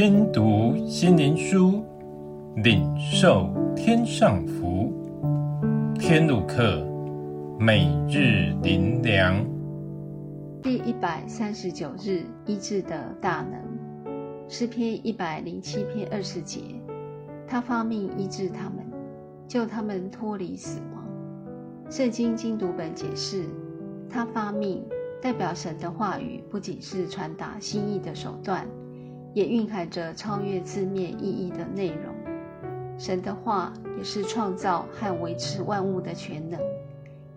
听读心灵书，领受天上福。天路客，每日灵粮。第一百三十九日，医治的大能。诗篇一百零七篇二十节，他发命医治他们，救他们脱离死亡。圣经精读本解释，他发命代表神的话语，不仅是传达心意的手段。也蕴含着超越字面意义的内容。神的话也是创造和维持万物的全能，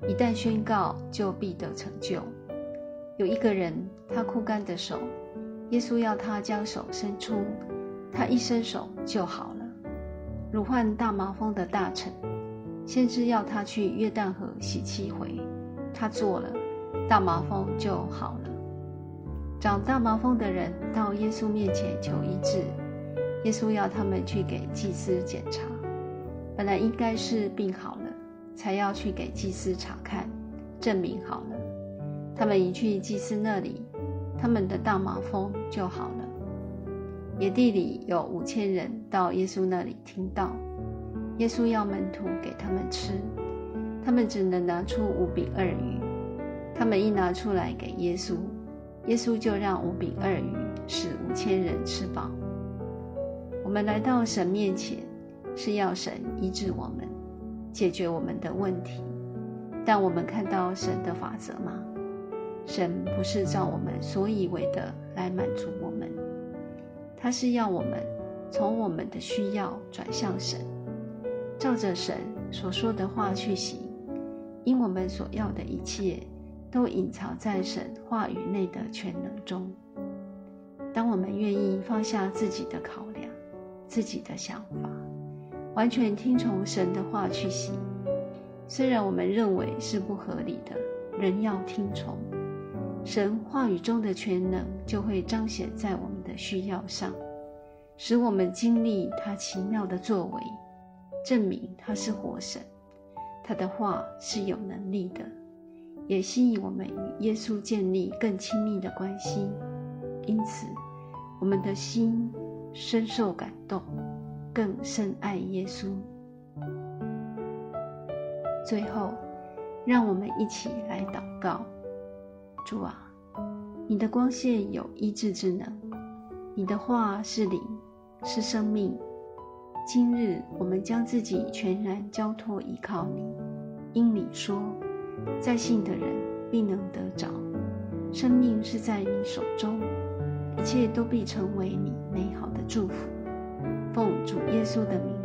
一旦宣告，就必得成就。有一个人，他枯干的手，耶稣要他将手伸出，他一伸手就好了。罹患大麻风的大臣，先知要他去约旦河洗七回，他做了，大麻风就好了。长大麻风的人到耶稣面前求医治，耶稣要他们去给祭司检查。本来应该是病好了，才要去给祭司查看，证明好了。他们一去祭司那里，他们的大麻风就好了。野地里有五千人到耶稣那里听到，耶稣要门徒给他们吃，他们只能拿出五饼二鱼，他们一拿出来给耶稣。耶稣就让五饼二鱼使五千人吃饱。我们来到神面前，是要神医治我们，解决我们的问题。但我们看到神的法则吗？神不是照我们所以为的来满足我们，他是要我们从我们的需要转向神，照着神所说的话去行，因我们所要的一切。都隐藏在神话语内的全能中。当我们愿意放下自己的考量、自己的想法，完全听从神的话去行，虽然我们认为是不合理的，仍要听从。神话语中的全能就会彰显在我们的需要上，使我们经历他奇妙的作为，证明他是活神，他的话是有能力的。也吸引我们与耶稣建立更亲密的关系，因此我们的心深受感动，更深爱耶稣。最后，让我们一起来祷告：主啊，你的光线有医治之能，你的话是灵，是生命。今日我们将自己全然交托依靠你，因你说。在信的人必能得着，生命是在你手中，一切都必成为你美好的祝福。奉主耶稣的名